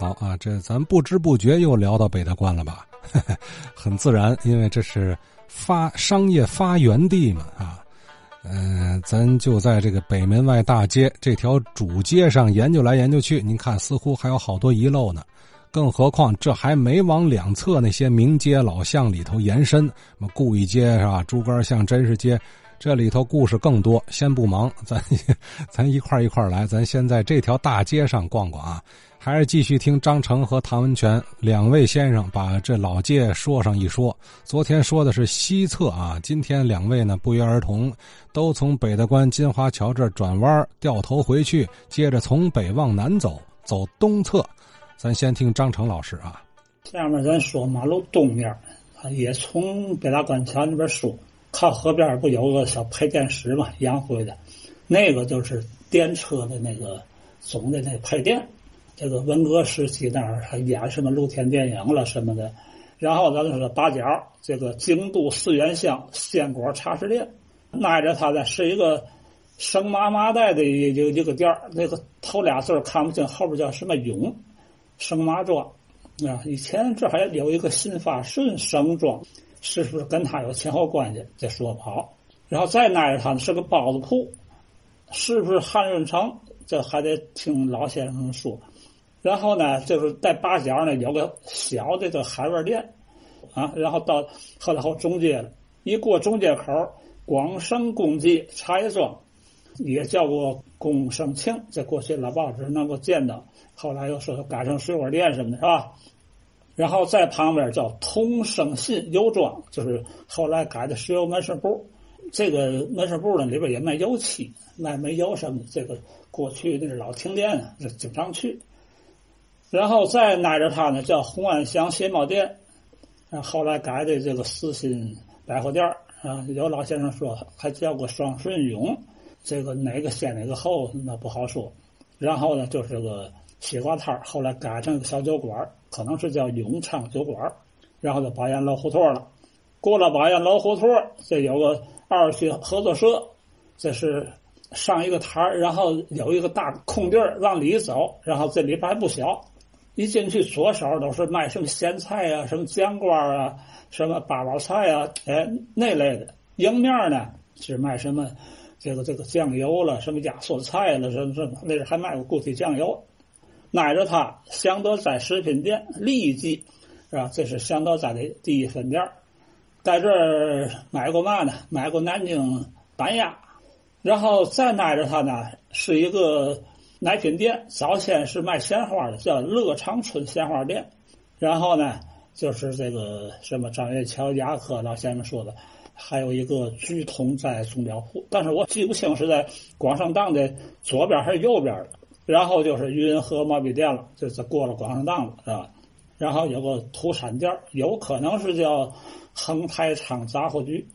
好啊，这咱不知不觉又聊到北大关了吧？很自然，因为这是发商业发源地嘛啊。嗯，咱就在这个北门外大街这条主街上研究来研究去，您看似乎还有好多遗漏呢。更何况这还没往两侧那些名街老巷里头延伸，什么故意街是吧？猪肝巷、真是街。这里头故事更多，先不忙，咱 咱一块一块来。咱先在这条大街上逛逛啊，还是继续听张成和唐文全两位先生把这老街说上一说。昨天说的是西侧啊，今天两位呢不约而同，都从北大关金华桥这转弯掉头回去，接着从北往南走，走东侧。咱先听张成老师啊，下面咱说马路东面，啊也从北大关桥那边说。靠河边不有个小配电室嘛，洋灰的，那个就是电车的那个总的那配电。这个文革时期那儿还演什么露天电影了什么的。然后咱就说八角，这个京都四元乡鲜果茶食店，挨着它的是一个生麻麻袋的一一个店。那个头俩字看不清，后边叫什么永，生麻庄啊。以前这还有一个新发顺生庄。是不是跟他有前后关系？这说不好。然后再挨着他是个包子铺，是不是汉润城？这还得听老先生说。然后呢，就是在八角呢有个小的这海味店，啊，然后到后来后中街了。一过中街口，广生公记茶庄，也叫过公生庆，在过去老报纸能够见到。后来又说改成水果店什么的，是吧？然后在旁边叫通生信油庄，就是后来改的石油门市部。这个门市部呢里边也卖油漆、卖煤油什么的。这个过去那是老停电啊，经常去。然后再挨着它呢叫红安祥鞋帽店，啊，后来改的这个四新百货店啊。有老先生说还叫过双顺永，这个哪个先哪个后那不好说。然后呢就是个西瓜摊后来改成个小酒馆可能是叫永昌酒馆然后就宝岩楼胡同了。过了宝岩楼胡同这有个二区合作社，这是上一个台然后有一个大空地儿往里走，然后这里边还不小，一进去左手都是卖什么咸菜啊、什么酱瓜啊、什么八宝菜啊，哎那类的。迎面呢是卖什么这个这个酱油了，什么压缩菜了，什么什么，那是还卖过固体酱油。挨着他，祥德斋食品店立即，是吧？这是祥德斋的第一分店，在这儿买过嘛呢？买过南京板鸭，然后再挨着他呢，是一个奶品店，早先是卖鲜花的，叫乐长春鲜花店。然后呢，就是这个什么张月桥牙科老先生说的，还有一个聚同在钟表铺，但是我记不清是在广胜档的左边还是右边的。然后就是云和毛笔店了，就是过了广胜档了，是吧？然后有个土产店，有可能是叫恒泰昌杂货局。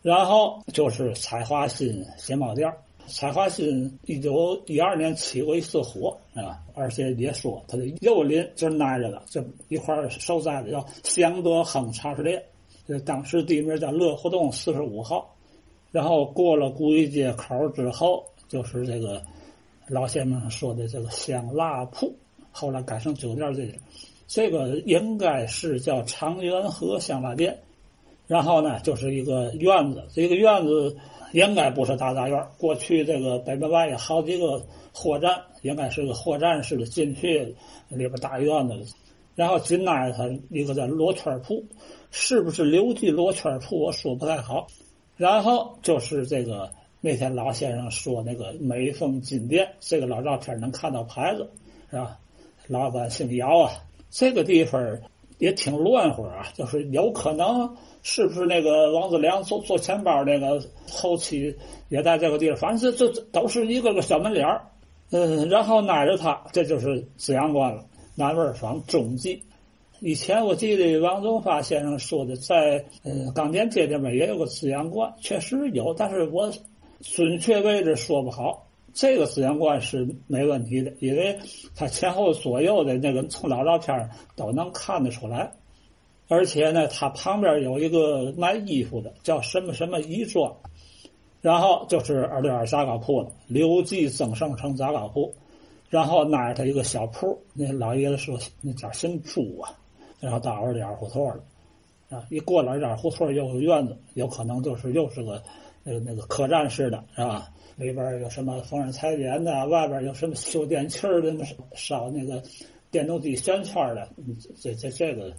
然后就是彩华新鞋帽店，彩华新一九一二年起过一次火，啊，而且也说他的右邻就是挨着的，这一块受灾的叫祥德亨茶食店，这当时地名叫乐活洞四十五号。然后过了古一街口之后，就是这个。老先生说的这个香辣铺，后来改成酒店这个，这个应该是叫长源河香辣店。然后呢，就是一个院子，这个院子应该不是大杂院。过去这个北门外有好几个货站，应该是个货站似的进去里边大院子。然后紧挨着它一个叫罗圈铺，是不是刘记罗圈铺？我说不太好。然后就是这个。那天老先生说那个美丰金店，这个老照片能看到牌子，是吧？老板姓姚啊，这个地方也挺乱乎啊，就是有可能是不是那个王子良做做钱包那个后期也在这个地方，反正这这都是一个个小门脸儿，嗯，然后挨着他，这就是紫阳关了，南味坊中记。以前我记得王宗发先生说的，在呃钢店街那边也有个紫阳关，确实有，但是我。准确位置说不好，这个资源观是没问题的，因为它前后左右的那个从老照片都能看得出来，而且呢，它旁边有一个卖衣服的，叫什么什么衣庄，然后就是二六二杂糕铺了，刘记增盛城杂糕铺，然后那儿他一个小铺，那老爷子说那家姓朱啊，然后到二六二胡同了，啊，一过了二点胡同又有院子，有可能就是又是个那个那个客栈似的，是吧？里边有什么缝纫裁剪的，外边有什么修电器的，烧那个电动机旋圈的，这这这个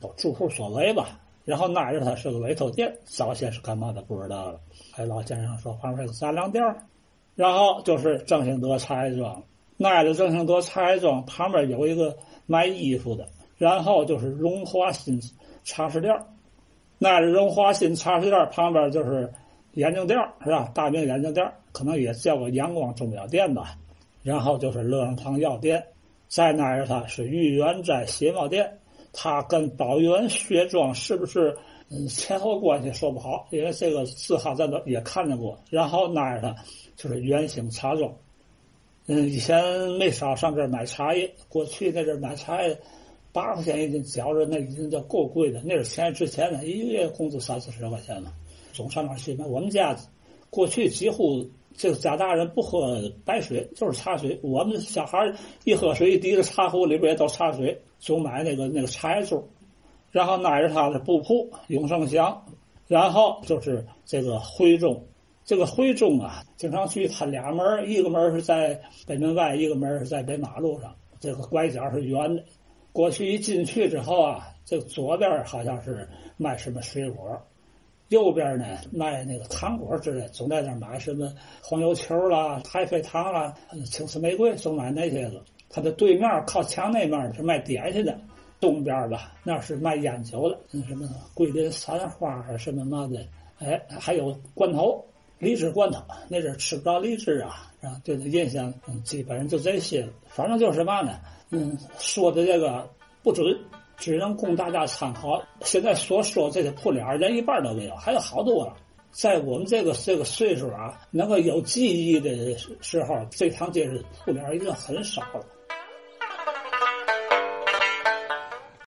都住户所为吧。然后挨着他是个委托店，早先是干嘛的不知道了。还老先生说旁边是个杂粮店然后就是正兴德茶叶庄。挨着正兴德茶叶庄旁边有一个卖衣服的，然后就是荣华新茶食店挨着荣华新茶食店旁边就是眼镜店是吧？大名眼镜店可能也叫个阳光钟表店吧。然后就是乐生堂药店，再挨着它是豫园斋鞋帽店。它跟宝元薛庄是不是嗯前后关系说不好？因为这个字号咱都也看见过。然后挨着它就是元兴茶庄。嗯，以前没少上这儿买茶叶。过去那阵买茶叶，八块钱一斤，觉着那已经叫够贵的。那是钱之前呢，一个月工资三四十块钱嘛，总上那去那。我们家过去几乎这个家大人不喝白水，就是茶水。我们小孩一喝水，一滴着茶壶里边也都茶水，总买那个那个茶叶粥。然后挨着他的布铺永盛祥，然后就是这个徽宗。这个徽宗啊，经常去，它俩门一个门是在北门外，一个门是在北马路上。这个拐角是圆的。过去一进去之后啊，这左边好像是卖什么水果，右边呢卖那个糖果之类，总在那买什么黄油球啦、太妃糖啦、青丝玫瑰，总买那些个。它的对面靠墙那面是卖点心的，东边吧那是卖烟酒的，那什么桂林三花啊什么嘛的，哎，还有罐头。荔枝罐头，那阵吃不着荔枝啊，啊，对他印象基本上就这些了。反正就是嘛呢？嗯，说的这个不准，只能供大家参考。现在所说这些铺脸连一半都没有，还有好多了。在我们这个这个岁数啊，能够有记忆的时候，这趟街是铺脸已经很少了。